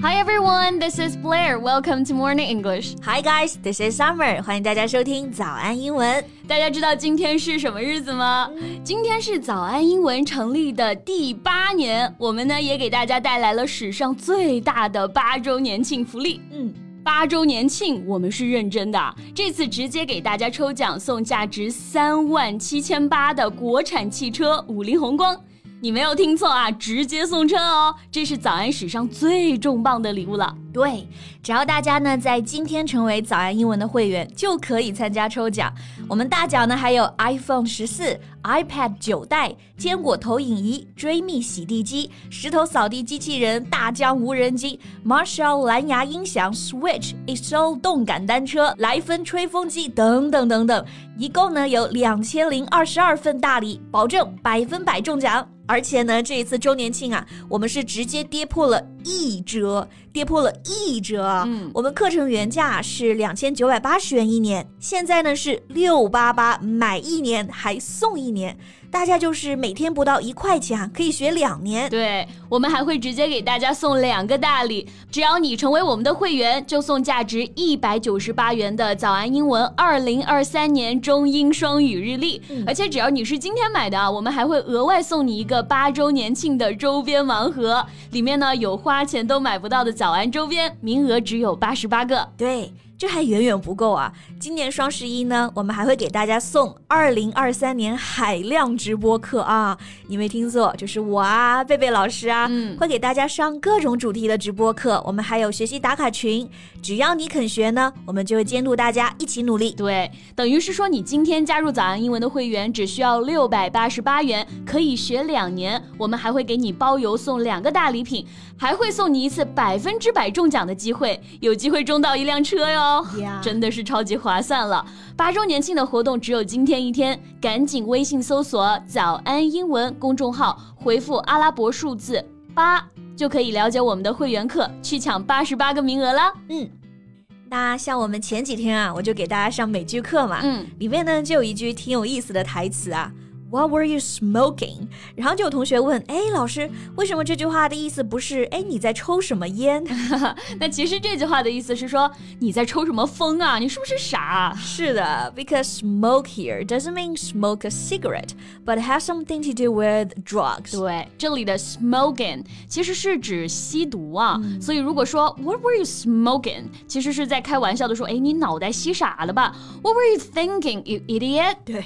Hi everyone, this is Blair. Welcome to Morning English. Hi guys, this is Summer. 欢迎大家收听早安英文。大家知道今天是什么日子吗？今天是早安英文成立的第八年，我们呢也给大家带来了史上最大的八周年庆福利。嗯，八周年庆我们是认真的，这次直接给大家抽奖送价值三万七千八的国产汽车五菱宏光。你没有听错啊，直接送车哦！这是早安史上最重磅的礼物了。对，只要大家呢在今天成为早安英文的会员，就可以参加抽奖。我们大奖呢还有 iPhone 十四、iPad 九代、坚果投影仪、追觅洗地机、石头扫地机器人、大疆无人机、Marshall 蓝牙音响、Switch、一艘动感单车、莱芬吹风机等等等等，一共呢有两千零二十二份大礼，保证百分百中奖。而且呢，这一次周年庆啊，我们是直接跌破了一折，跌破了一折。啊！嗯。我们课程原价是两千九百八十元一年，现在呢是六八八，买一年还送一年，大家就是每天不到一块钱啊，可以学两年。对，我们还会直接给大家送两个大礼，只要你成为我们的会员，就送价值一百九十八元的早安英文二零二三年中英双语日历，而且只要你是今天买的啊，我们还会额外送你一个八周年庆的周边盲盒，里面呢有花钱都买不到的早安周边，名额只有八十八个。对，这还远远不够啊！今年双十一呢，我们还会给大家送二零二三年海量直播课啊！你没听错，就是我啊，贝贝老师啊，嗯会给大家上各种主题的直播课。我们还有学习打卡群，只要你肯学呢，我们就会监督大家一起努力。对，等于是说你今天加入早安英文的会员只需要六百八十八元，可以学两年。我们还会给你包邮送两个大礼品，还会送你一次百分之百中奖的机会，有机会中到一辆车哟真的是超级划算了。八周年庆的活动只有今天一天，赶紧微信搜索“早安英文”公众号，回复阿拉伯数字八。就可以了解我们的会员课，去抢八十八个名额啦。嗯，那像我们前几天啊，我就给大家上美剧课嘛，嗯，里面呢就有一句挺有意思的台词啊。What were you smoking？然后就有同学问，哎，老师，为什么这句话的意思不是，哎，你在抽什么烟？那其实这句话的意思是说你在抽什么风啊？你是不是傻啊？是的，because smoke here doesn't mean smoke a cigarette, but has something to do with drugs. 对，这里的 smoking 其实是指吸毒啊，所以如果说 What were you smoking？其实是在开玩笑的说，哎，你脑袋吸傻了吧？What were you thinking, you idiot？对，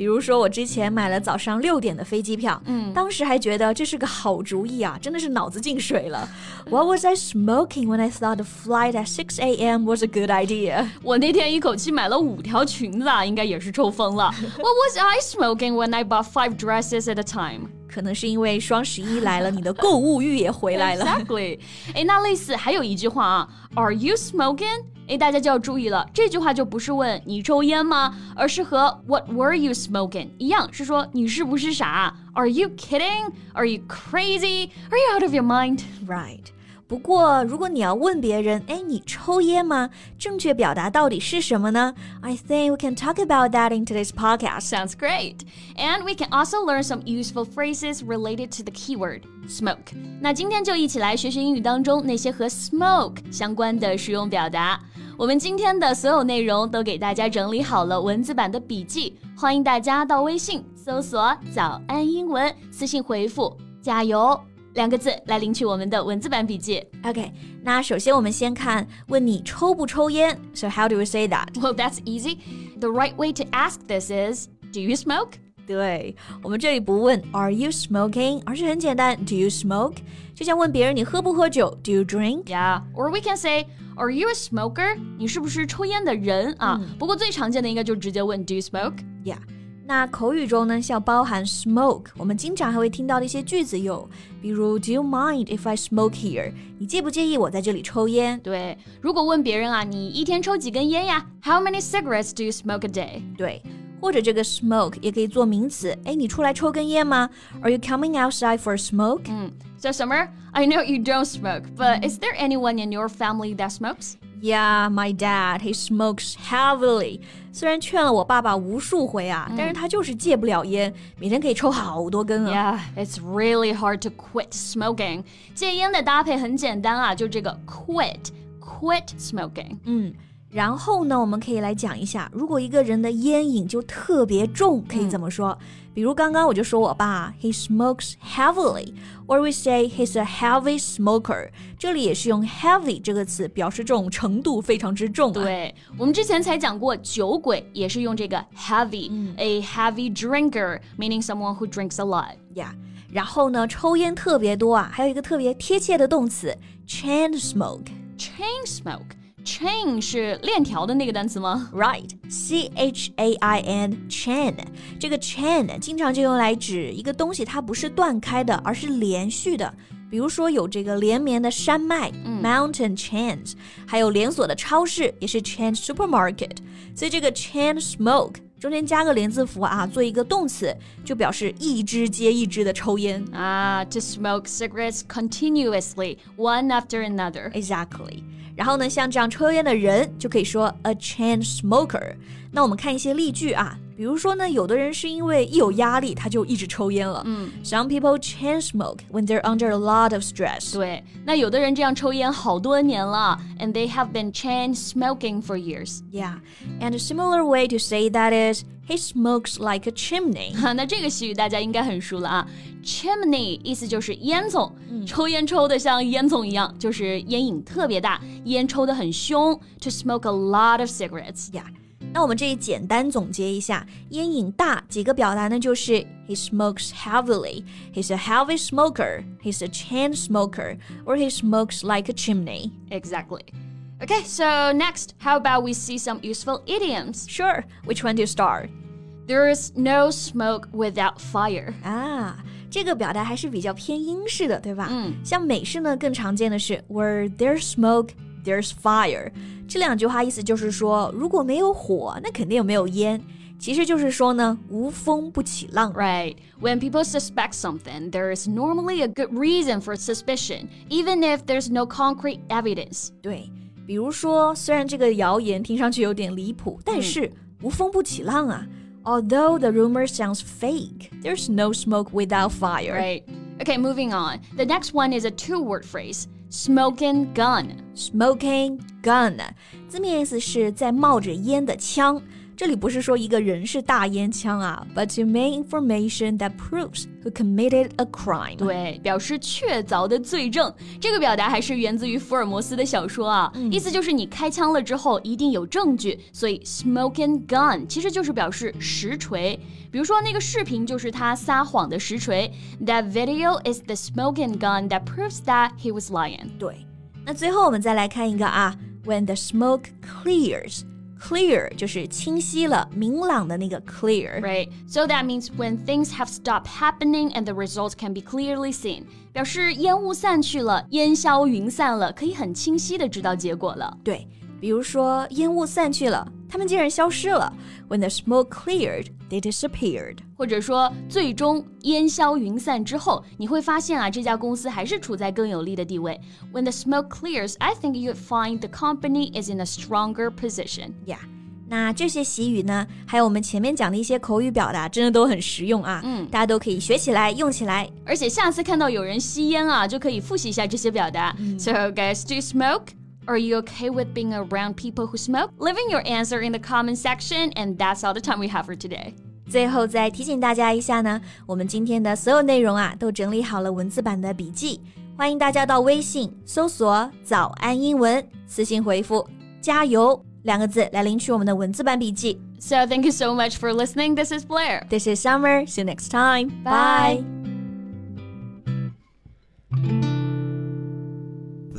比如说我之前买了早上六点的飞机票，嗯当时还觉得这是个好主意啊，真的是脑子进水了。What was I smoking when I thought a flight at 6 a.m. was a good idea? 我那天一口气买了五条裙子啊，应该也是抽风了。What was I smoking when I bought five dresses at a time？可能是因为双十一来了，你的购物欲也回来了。 Exactly。哎，那类似还有一句话啊，Are you smoking？ 哎，大家就要注意了，这句话就不是问你抽烟吗，而是和 What were you smoking 一样，是说你是不是傻？Are you kidding？Are you crazy？Are you out of your mind？Right。不过，如果你要问别人，哎，你抽烟吗？正确表达到底是什么呢？I think we can talk about that in today's podcast. Sounds great. And we can also learn some useful phrases related to the keyword smoke. 那今天就一起来学学英语当中那些和 smoke 相关的实用表达。我们今天的所有内容都给大家整理好了文字版的笔记，欢迎大家到微信搜索“早安英文”，私信回复“加油”两个字来领取我们的文字版笔记。OK，那首先我们先看问你抽不抽烟。So how do we say that？Well, that's easy. The right way to ask this is, "Do you smoke?" 对我们这里不问 Are you smoking，而是很简单 Do you smoke？就像问别人你喝不喝酒 Do you drink？Yeah, or we can say, "Are you a smoker?" 你是不是抽烟的人啊？不过最常见的应该就直接问 "Do you smoke?" Yeah，那口语中呢，像包含 smoke，我们经常还会听到的一些句子有，比如 Do you mind if I smoke here？你介不介意我在这里抽烟？对，如果问别人啊，你一天抽几根烟呀？How many cigarettes do you smoke a day? 对，或者这个 smoke 也可以做名词，哎，你出来抽根烟吗？Are you coming outside for a smoke？、 So Summer, I know you don't smoke, but is there anyone in your family that smokes? Yeah, my dad, he smokes heavily. 虽然劝了我爸爸无数回啊，但是他就是戒不了烟，每天可以抽好多根啊。Yeah, it's really hard to quit smoking. 戒烟的搭配很简单啊，就这个 quit, quit smoking. 嗯。 然后呢，我们可以来讲一下，如果一个人的烟瘾就特别重，可以怎么说？比如刚刚我就说我爸，he smokes heavily，or we say he's a heavy smoker。这里也是用 heavy 这个词表示这种程度非常之重。对，我们之前才讲过，酒鬼也是用这个 heavy，a heavy drinker，meaning someone who drinks a lot。Yeah。然后呢，抽烟特别多啊，还有一个特别贴切的动词，chain smoke。chain smoke。 Chain 是链条的那个单词吗？Right，C H A I N，chain。这个 chain 经常就用来指一个东西，它不是断开的，而是连续的。比如说有这个连绵的山脉、嗯、（mountain chains），还有连锁的超市，也是 chain supermarket。所以这个 chain smoke 中间加个连字符啊，做一个动词，就表示一支接一支的抽烟啊。To smoke cigarettes continuously, one after another. Exactly. 然后呢，像这样抽烟的人就可以说 a chain smoker。那我们看一些例句啊，比如说呢，有的人是因为一有压力他就一直抽烟了。嗯，Some people chain smoke when they're under a lot of stress。对，那有的人这样抽烟好多年了，and they have been chain smoking for years。Yeah, and a similar way to say that is he smokes like a chimney。那这个习语大家应该很熟了啊，chimney 意思就是烟囱，抽烟抽的像烟囱一样，就是烟瘾特别大，烟抽的很凶。To smoke a lot of cigarettes。Yeah。 那我们这里简单总结一下，烟瘾大几个表达呢？就是 he smokes heavily, he's a heavy smoker, he's a chain smoker, or he smokes like a chimney. Exactly. Okay, so next, how about we see some useful idioms? Sure. Which one do you start? There is no smoke without fire. 啊，这个表达还是比较偏英式的，对吧？嗯，像美式呢，更常见的是 where there's smoke, there's fire。这两句话意思就是说，如果没有火，那肯定也没有烟。其实就是说呢，无风不起浪。Right. When people suspect something, there is normally a good reason for suspicion, even if there's no concrete evidence. 对，比如说，虽然这个谣言听上去有点离谱，但是无风不起浪啊。Although the rumor sounds fake, there's no smoke without fire. Right. Okay, moving on. The next one is a two-word phrase. Smoking gun, smoking gun，字面意思是在冒着烟的枪。 这里不是说一个人是大烟枪啊，but to make information that proves who committed a crime。对，表示确凿的罪证。这个表达还是源自于福尔摩斯的小说啊，嗯、意思就是你开枪了之后一定有证据，所以 smoking gun 其实就是表示实锤。比如说那个视频就是他撒谎的实锤，That video is the smoking gun that proves that he was lying。对，那最后我们再来看一个啊，When the smoke clears。 Clear 就是清晰了、明朗的那个 clear。Right. So that means when things have stopped happening and the results can be clearly seen. 表示烟雾散去了，烟消云散了，可以很清晰的知道结果了。对。比如说，烟雾散去了， 它们竟然消失了。When the smoke cleared, they disappeared。或者说，最终烟消云散之后，你会发现啊，这家公司还是处在更有利的地位。When the smoke clears, I think you'd find the company is in a stronger position. Yeah. 那这些习语呢，还有我们前面讲的一些口语表达，真的都很实用啊。嗯，大家都可以学起来，用起来。而且下次看到有人吸烟啊，就可以复习一下这些表达。So guys, do you smoke? Are you okay with being around people who smoke? Leaving your answer in the comment section, and that's all the time we have for today. 最后再提醒大家一下呢，我们今天的所有内容啊，都整理好了文字版的笔记，欢迎大家到微信搜索“早安英文”，私信回复“加油”两个字来领取我们的文字版笔记。So thank you so much for listening. This is Blair. This is Summer. See you next time. Bye.